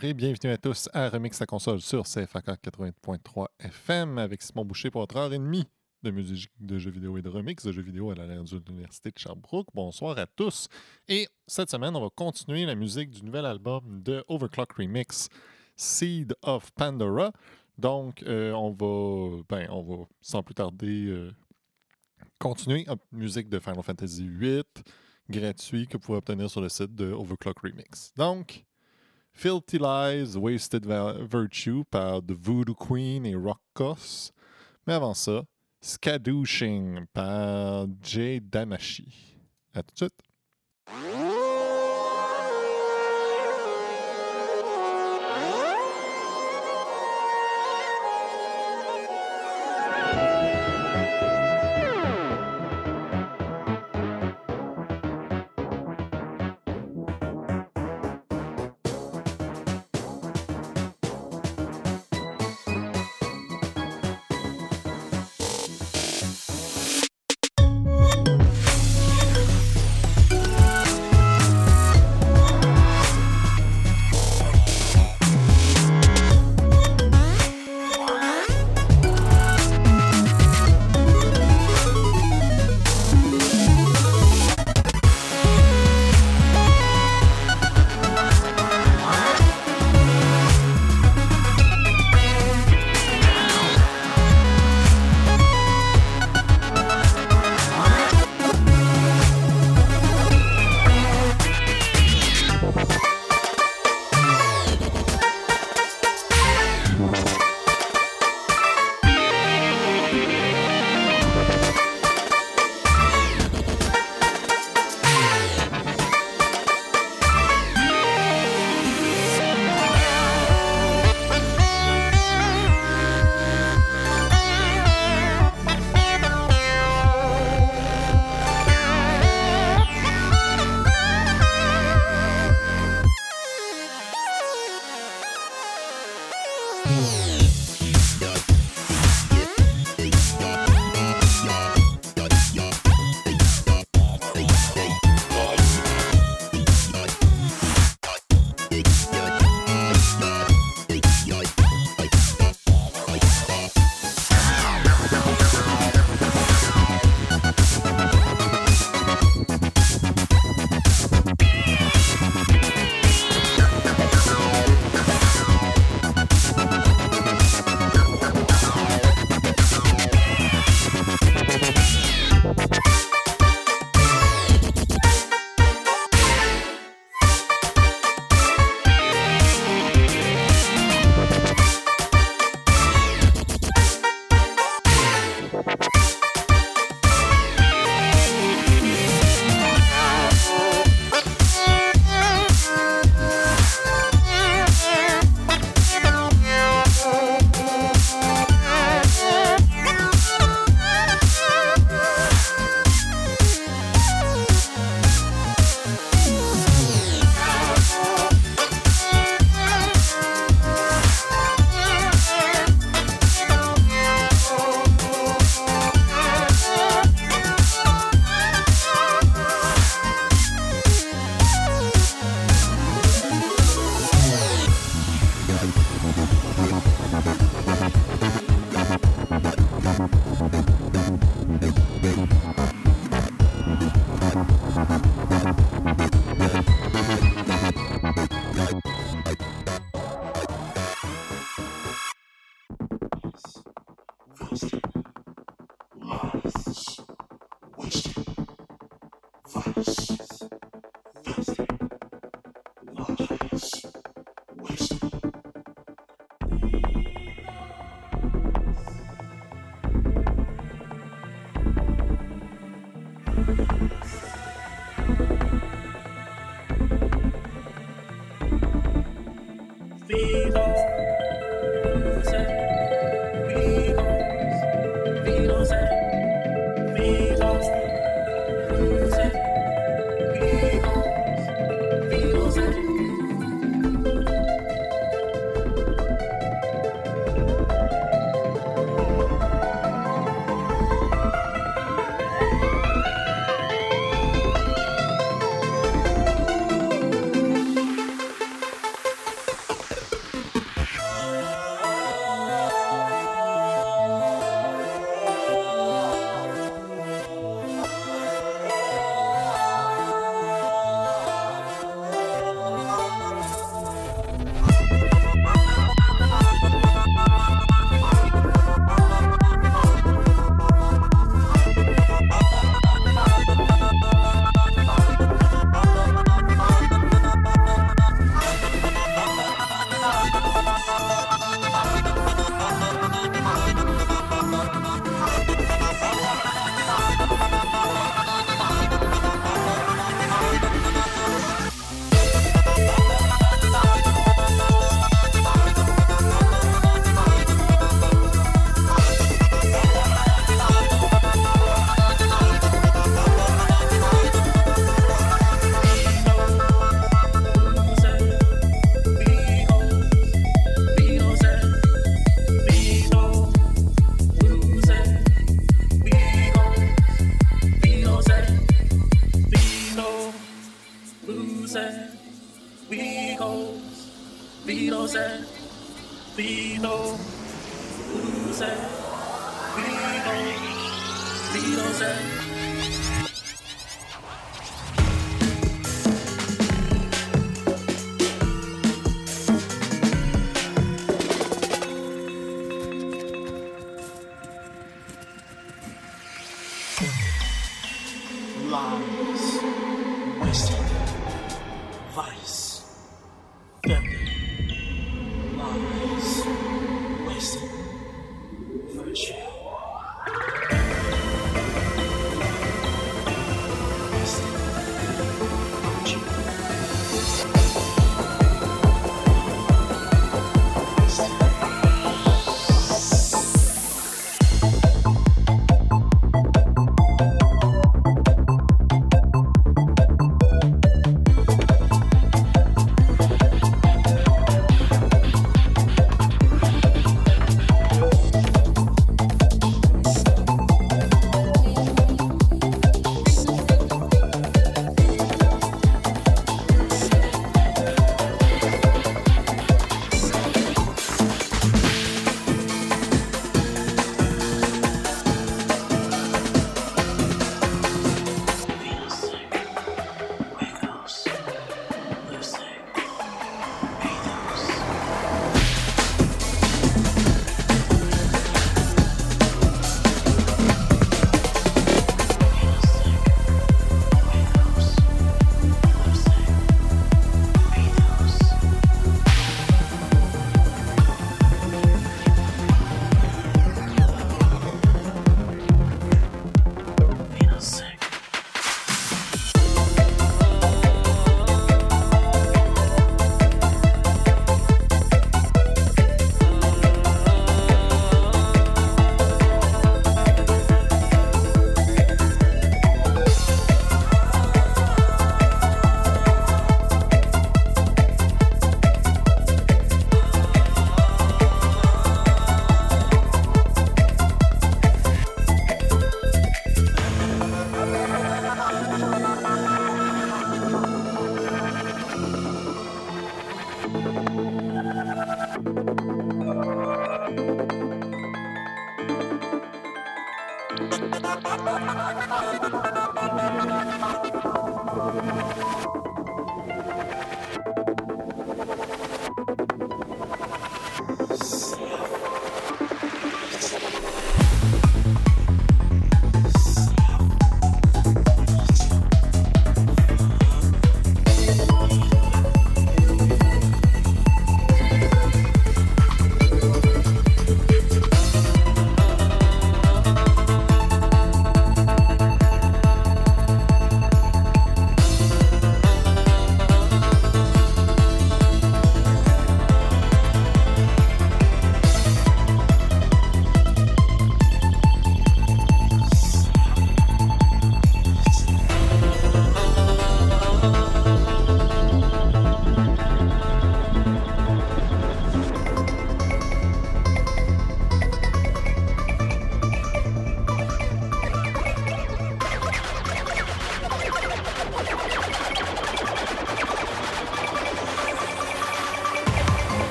Et bienvenue à tous à Remix la console sur CFAK 80.3 FM avec Simon Boucher pour votre heure et demie de musique de jeux vidéo et de remix de jeux vidéo à la de l'Université de Sherbrooke. Bonsoir à tous. Et cette semaine, on va continuer la musique du nouvel album de Overclock Remix, Seed of Pandora. Donc, euh, on va, ben, on va sans plus tarder euh, continuer. Hop, musique de Final Fantasy VIII, gratuit, que vous pouvez obtenir sur le site de Overclock Remix. Donc, Filthy Lies, Wasted Virtue par The Voodoo Queen et Rockos. Mais avant ça, Skadooshing par Jay Damashi. À tout de suite.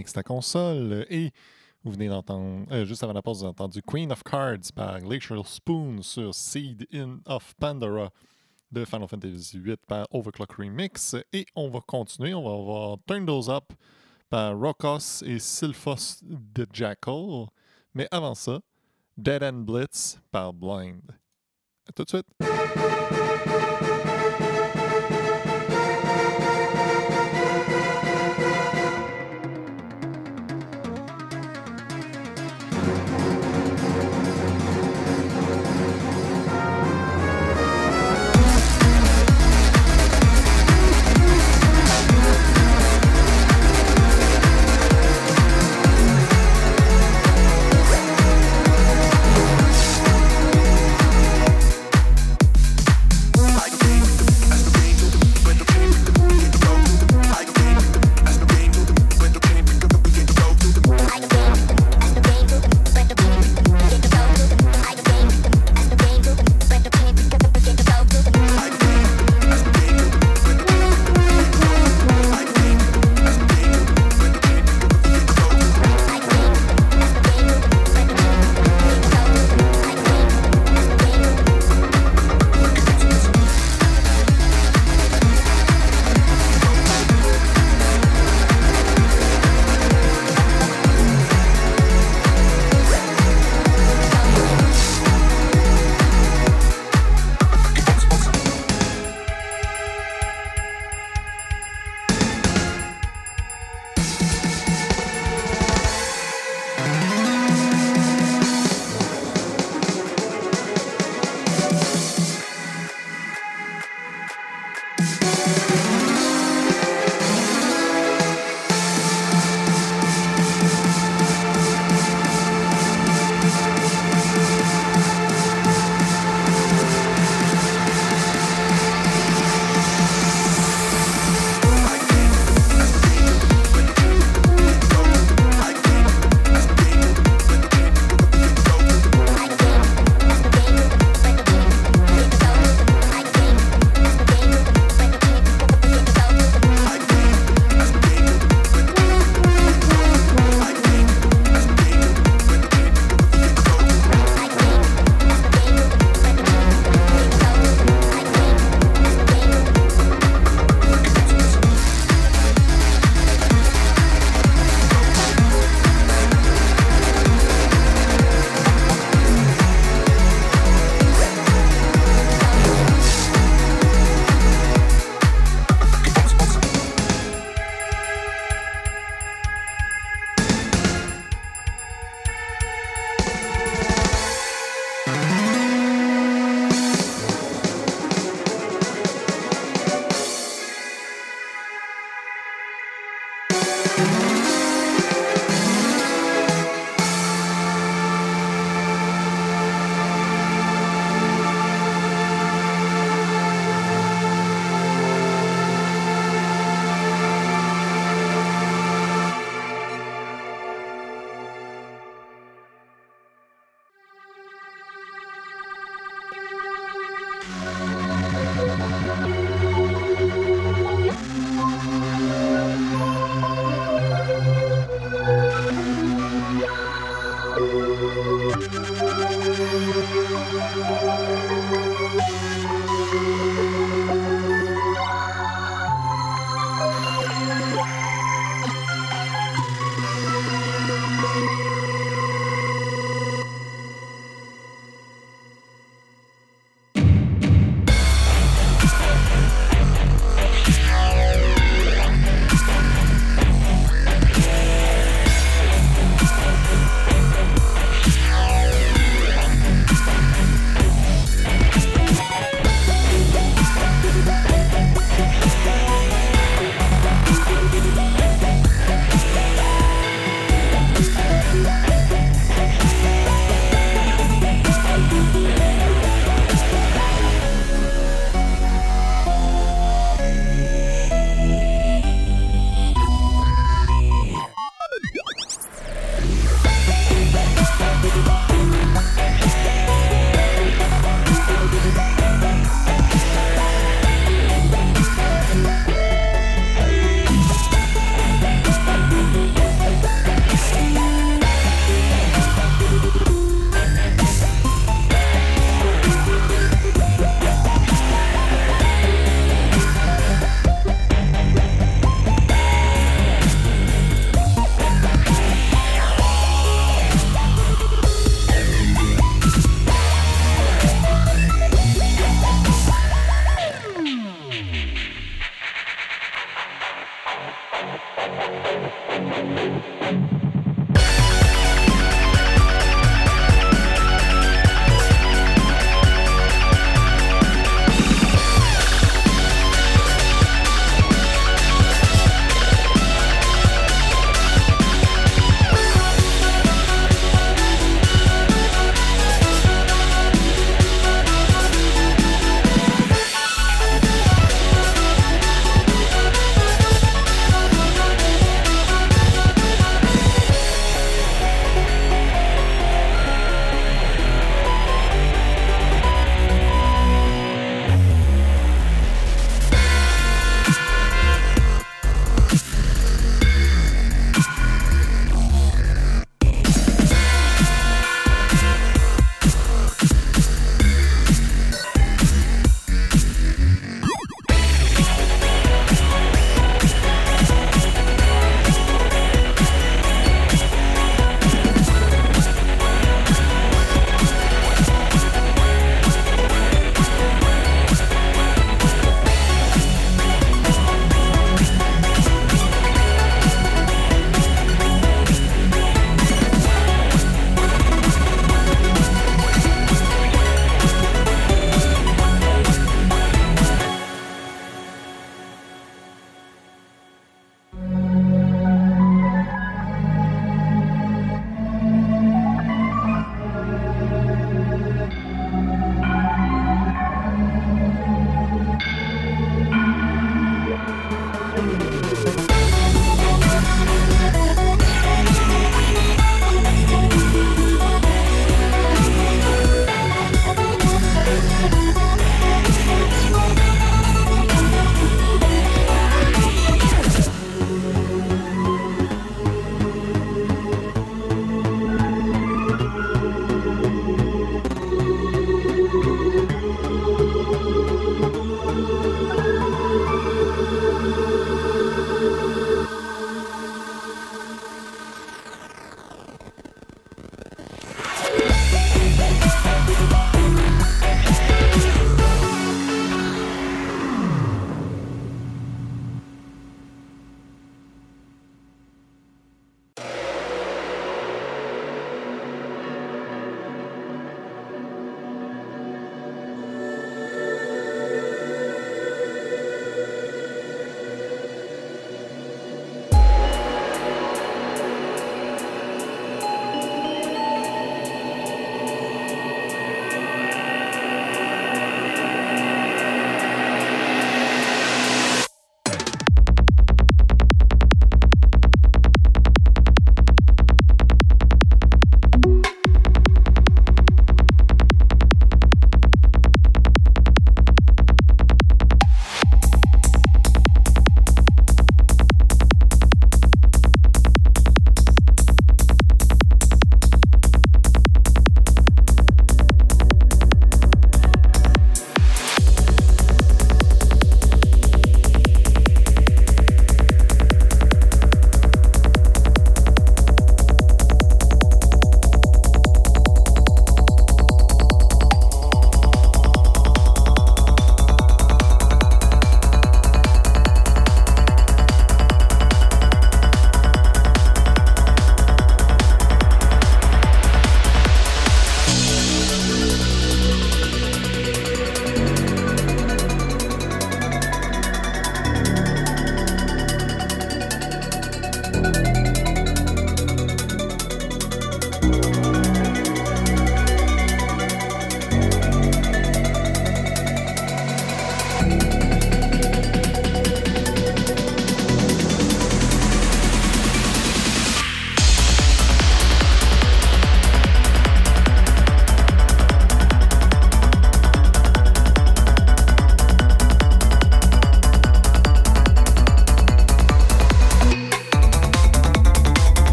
Remix ta console et vous venez d'entendre, euh, juste avant la pause, vous avez entendu Queen of Cards par Glacial Spoon sur Seed in of Pandora de Final Fantasy VIII par Overclock Remix. Et on va continuer, on va avoir Turn Those Up par Rokos et Sylphos de Jackal. Mais avant ça, Dead End Blitz par Blind. À tout de suite.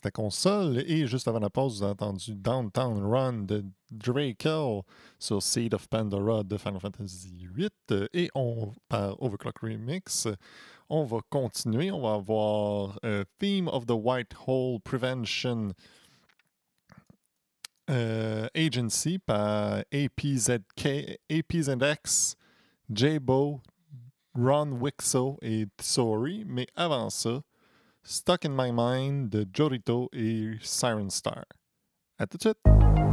Remix ta console et juste avant la pause, vous avez entendu Downtown Run de Drakel sur Seed of Pandora de Final Fantasy VIII et on par Overclock Remix. On va continuer, on va avoir euh, Theme of the White Hole Prevention euh, Agency par APZK, APZX, J-Bo, Ron Wixo et Tsori. Mais avant ça, Stuck in My Mind de Jorito et Siren Star. À tout de suite!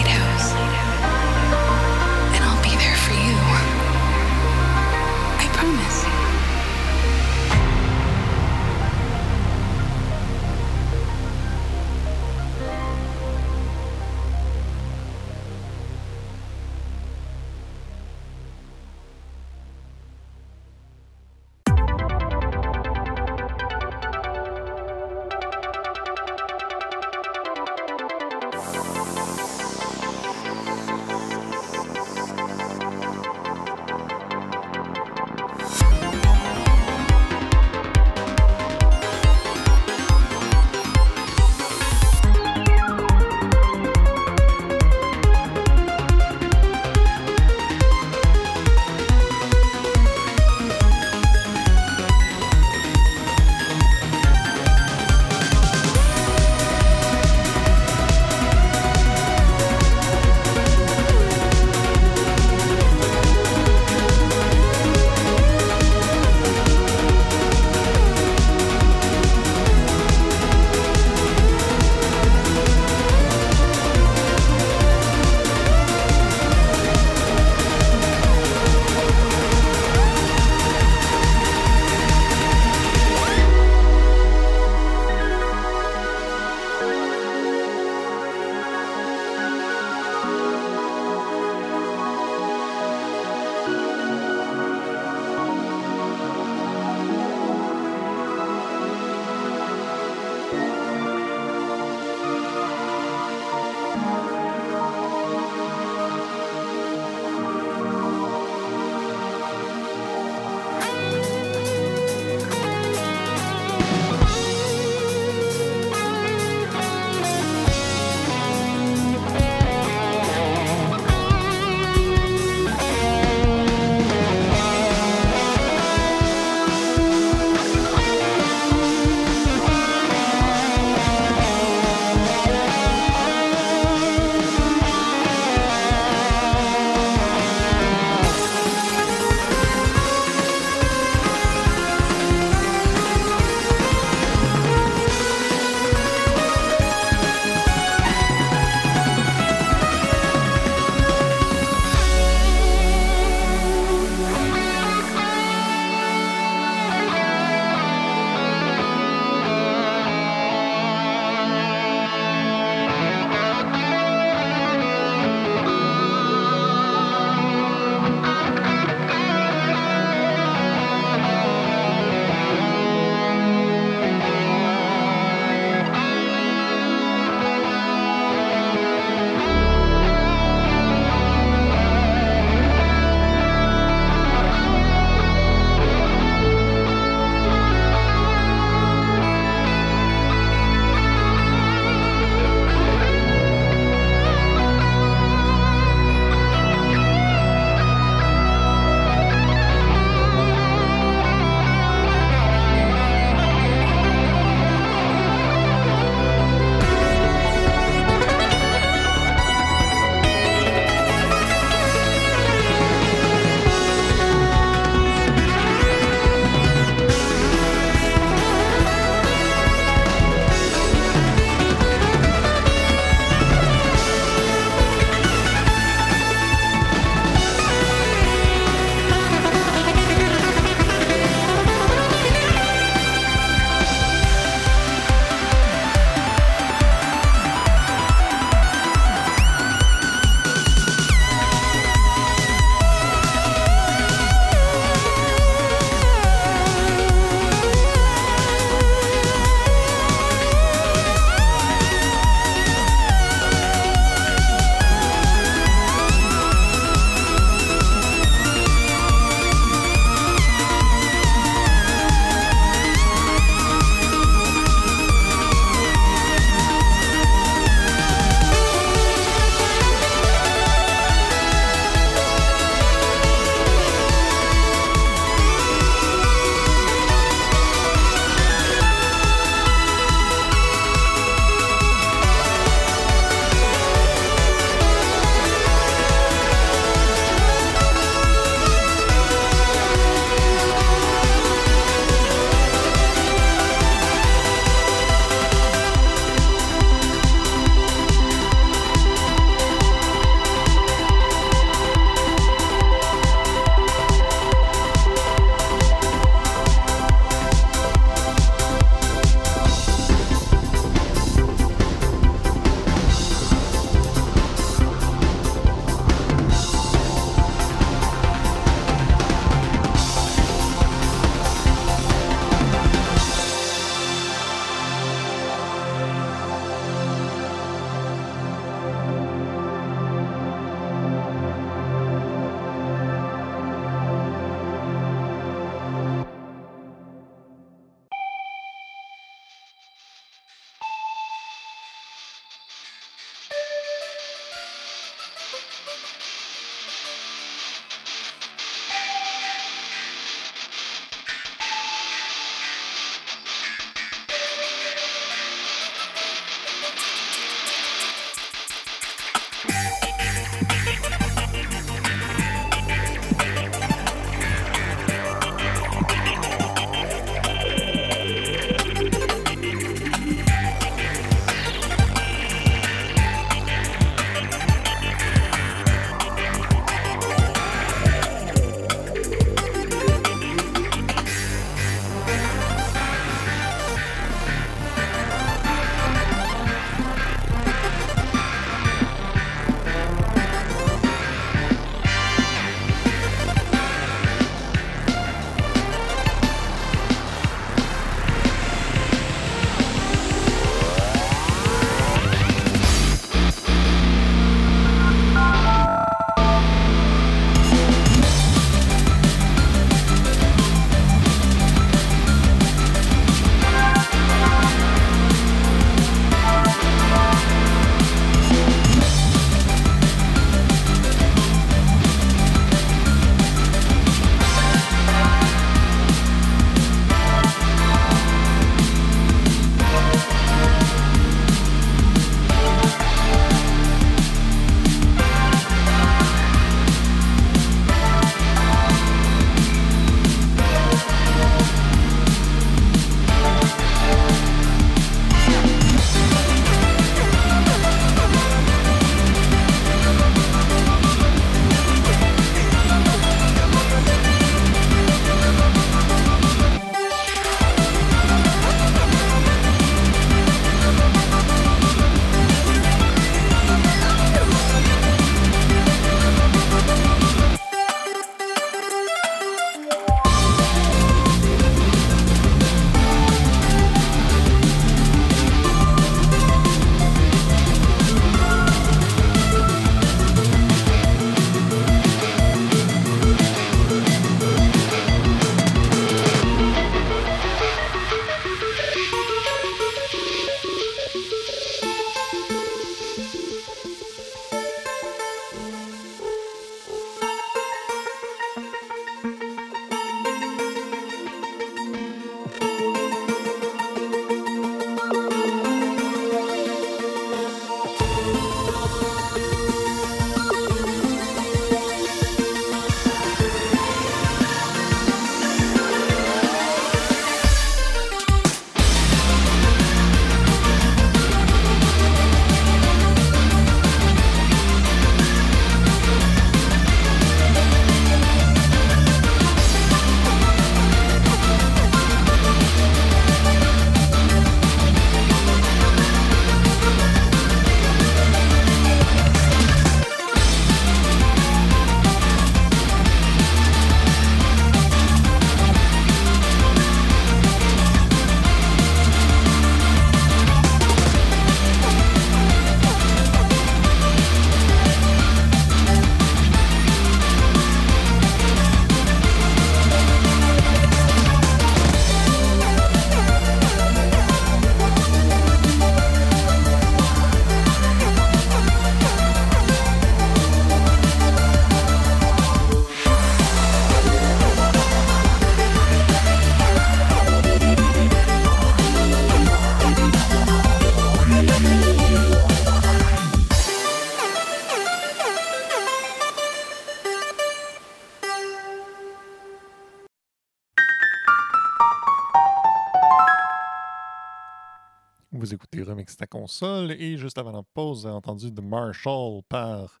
Vous écoutez Remix ta console et juste avant la pause, avez entendu The Marshall par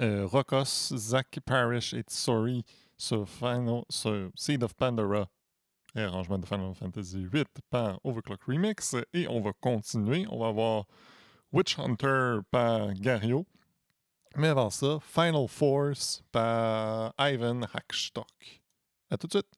euh, Rokos, Zach Parrish et Tsori sur, Final, sur Seed of Pandora, et arrangement de Final Fantasy VIII par Overclock Remix. Et on va continuer. On va avoir Witch Hunter par Gario. Mais avant ça, Final Force par Ivan Hackstock. À tout de suite.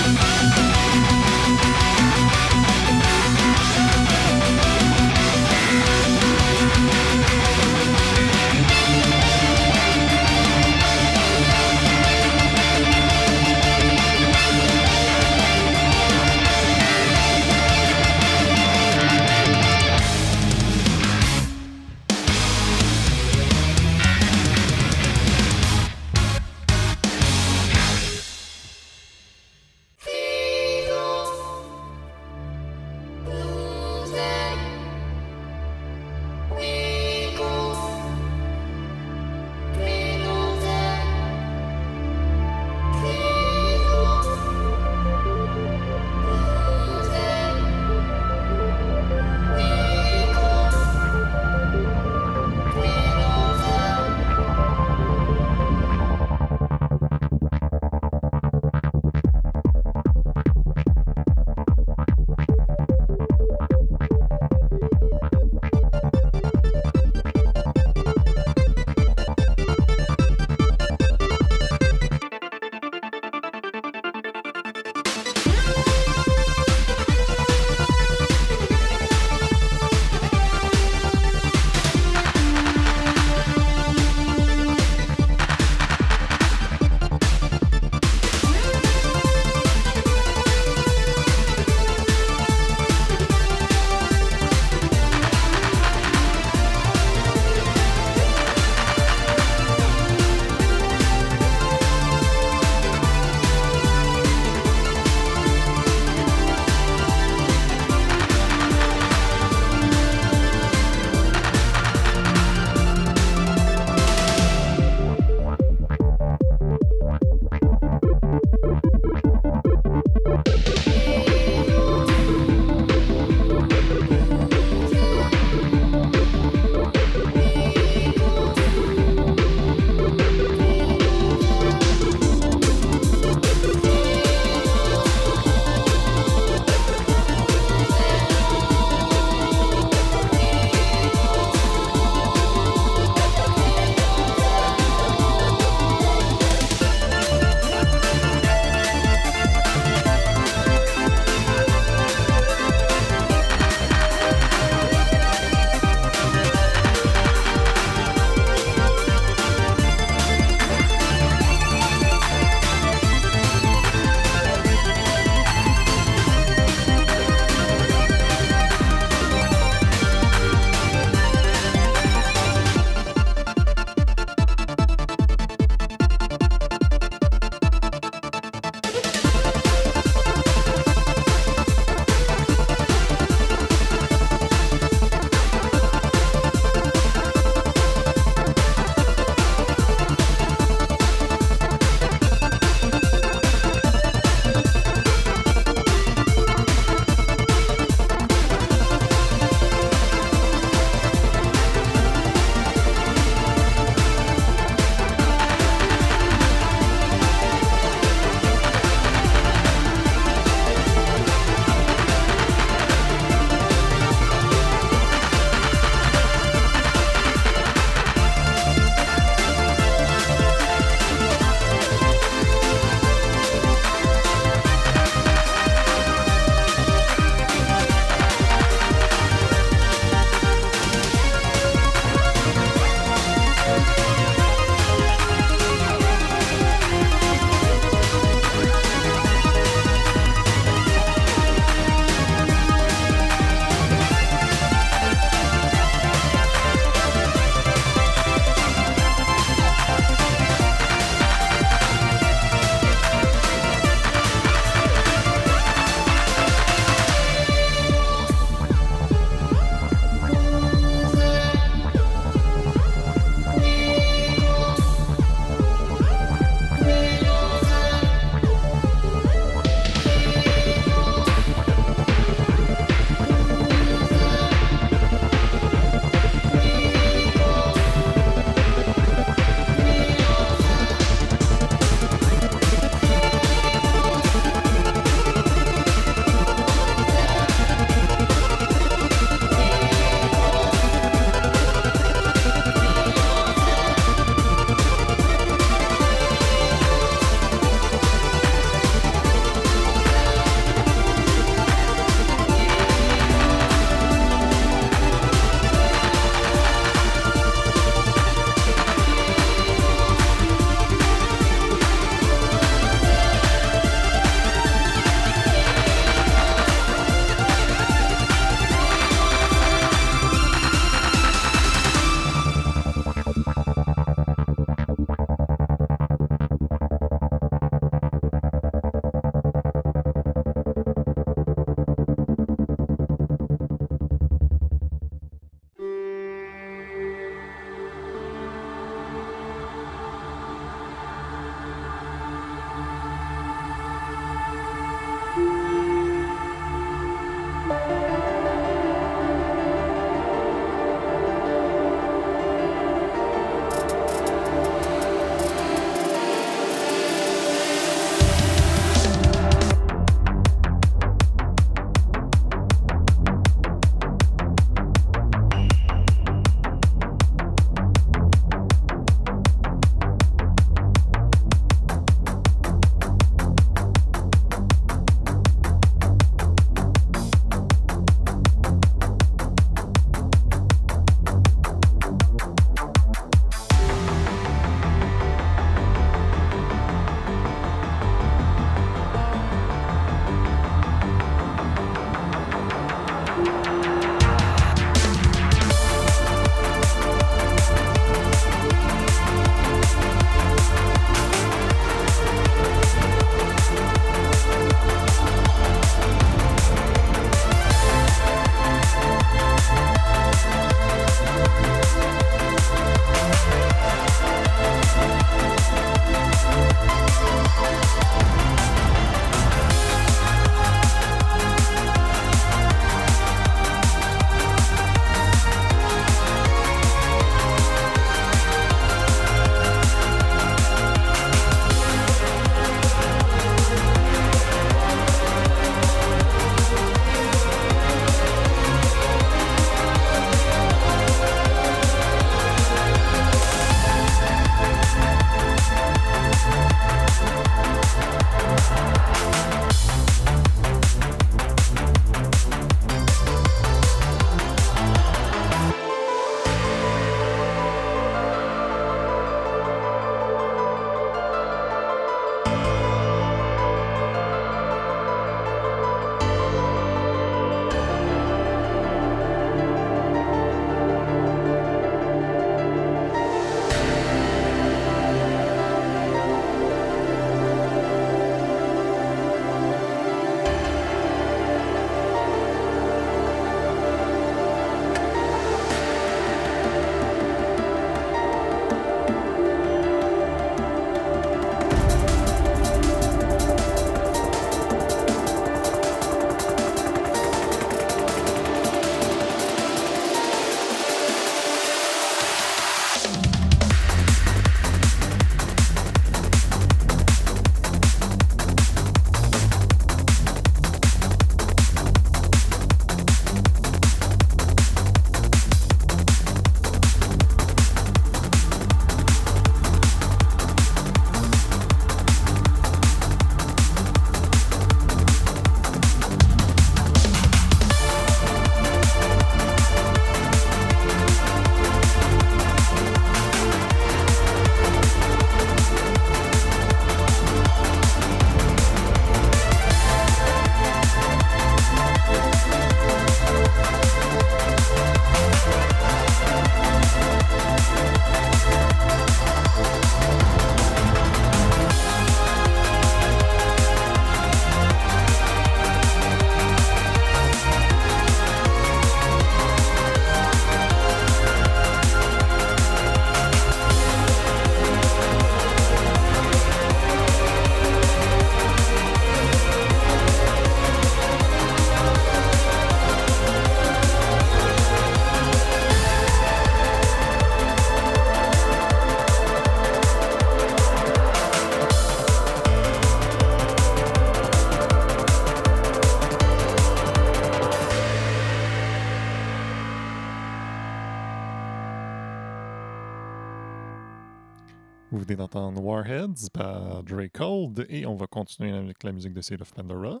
Cold et on va continuer avec la musique de Seed of Pandora.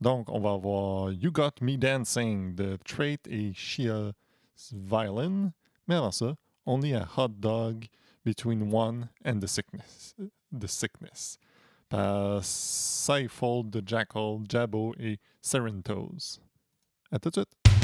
Donc, on va avoir You Got Me Dancing de Trait et Shia Violin. Mais avant ça, Only a Hot Dog Between One and the Sickness, the sickness par Cyfold de Jackal, Jabo et Serentos. À tout de suite!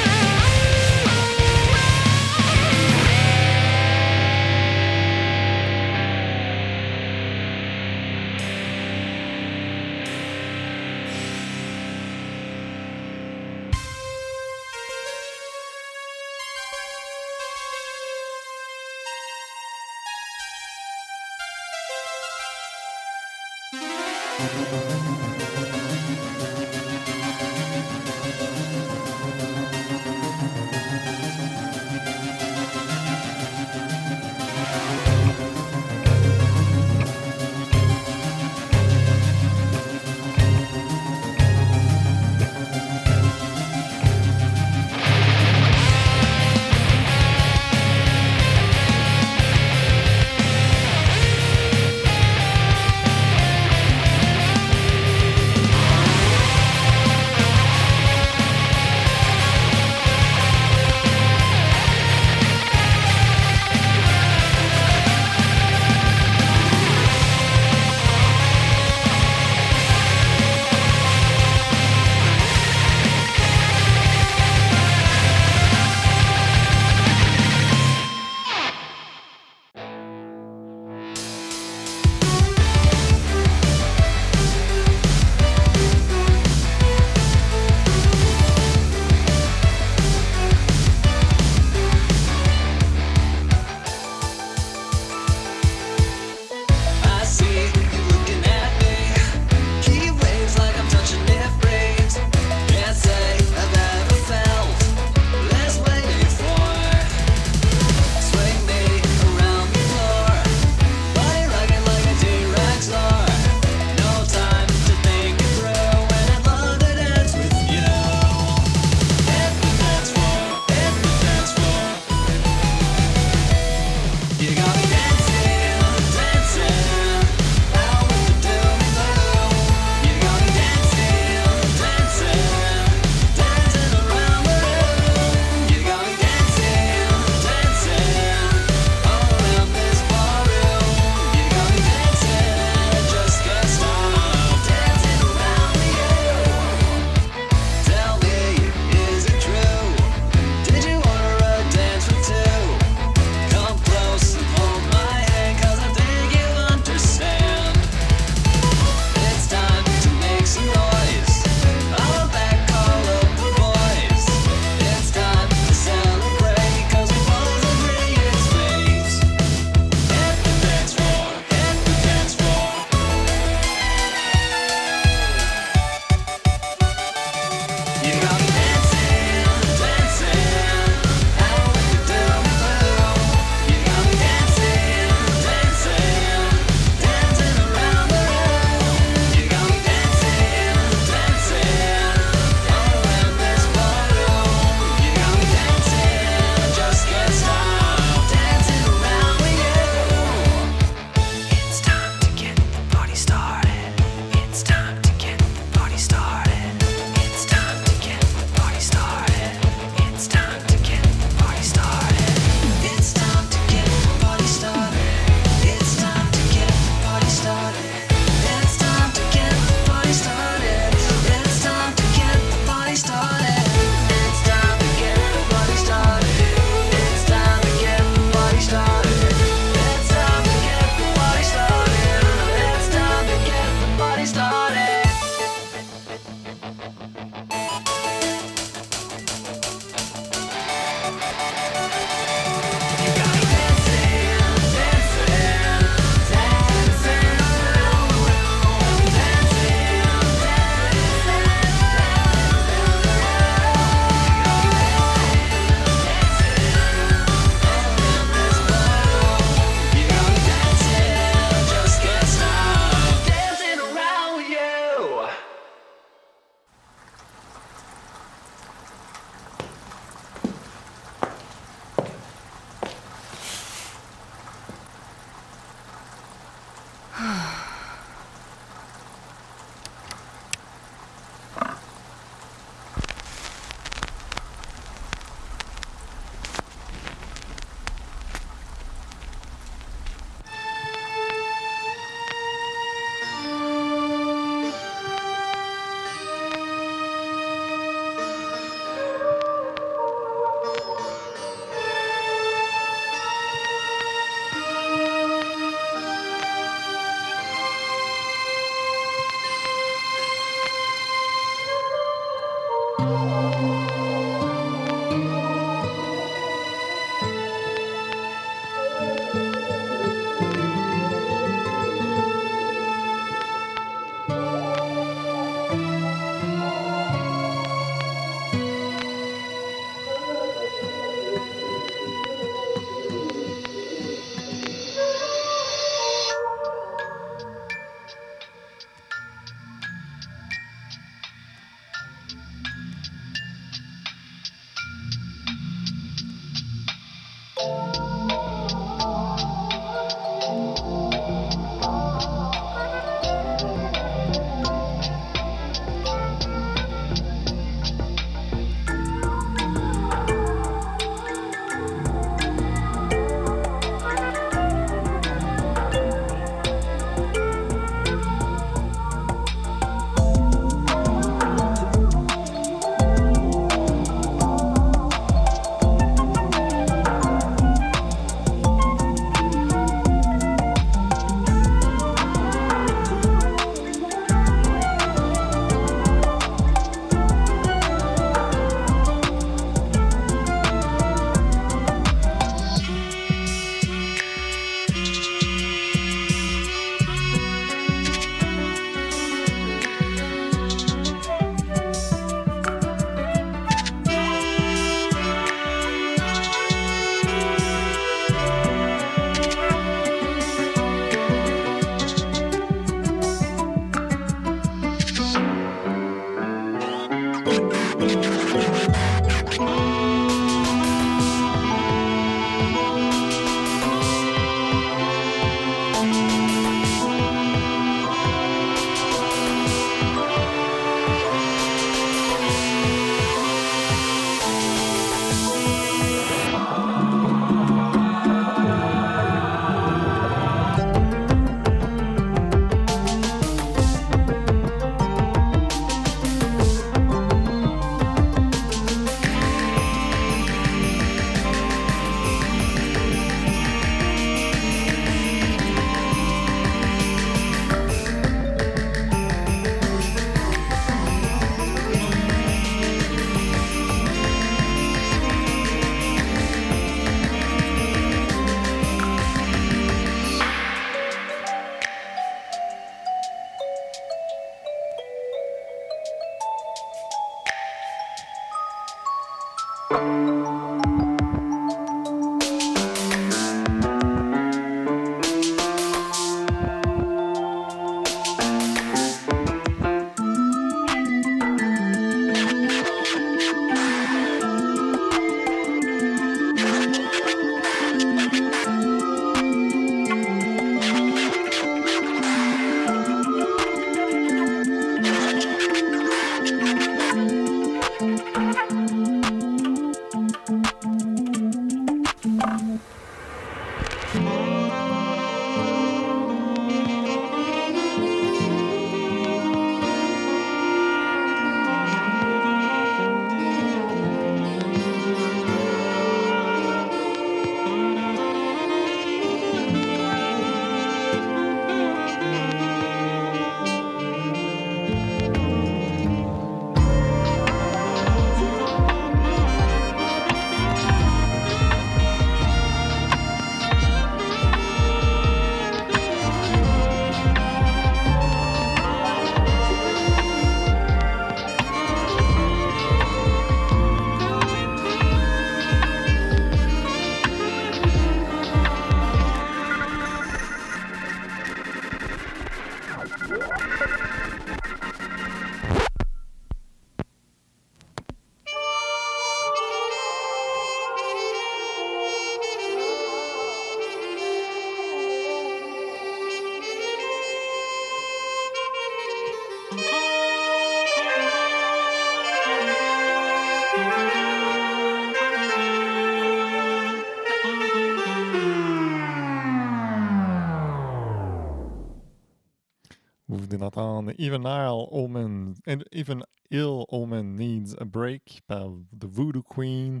Even Ill Omen, and Even Ill Omen Needs a Break par The Voodoo Queen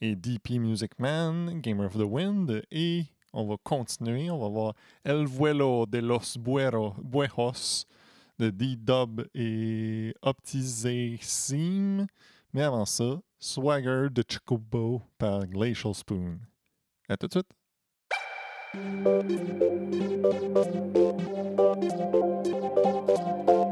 et DP Music Man, Gamer of the Wind. Et on va continuer, on va voir El Vuelo de los Buero- Buejos de D-Dub et Optizacim. Mais avant ça, Swagger de Chocobo par Glacial Spoon. À tout de suite! 春度天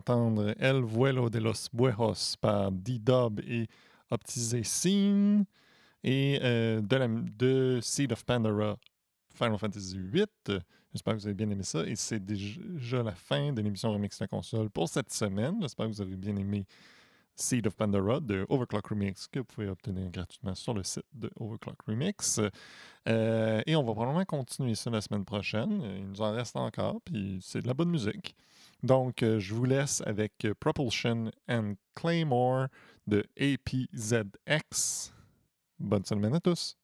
De los Buejos par D-Dub et Optisé Scene. Et euh, de Seed of Pandora, Final Fantasy VIII. J'espère que vous avez bien aimé ça. Et c'est déjà la fin de l'émission Remix de la console pour cette semaine. J'espère que vous avez bien aimé Seed of Pandora de Overclock Remix que vous pouvez obtenir gratuitement sur le site de Overclock Remix. Euh, et on va probablement continuer ça la semaine prochaine. Il nous en reste encore, puis c'est de la bonne musique. Donc, euh, je vous laisse avec euh, Propulsion and Claymore de APZX. Bonne semaine à tous.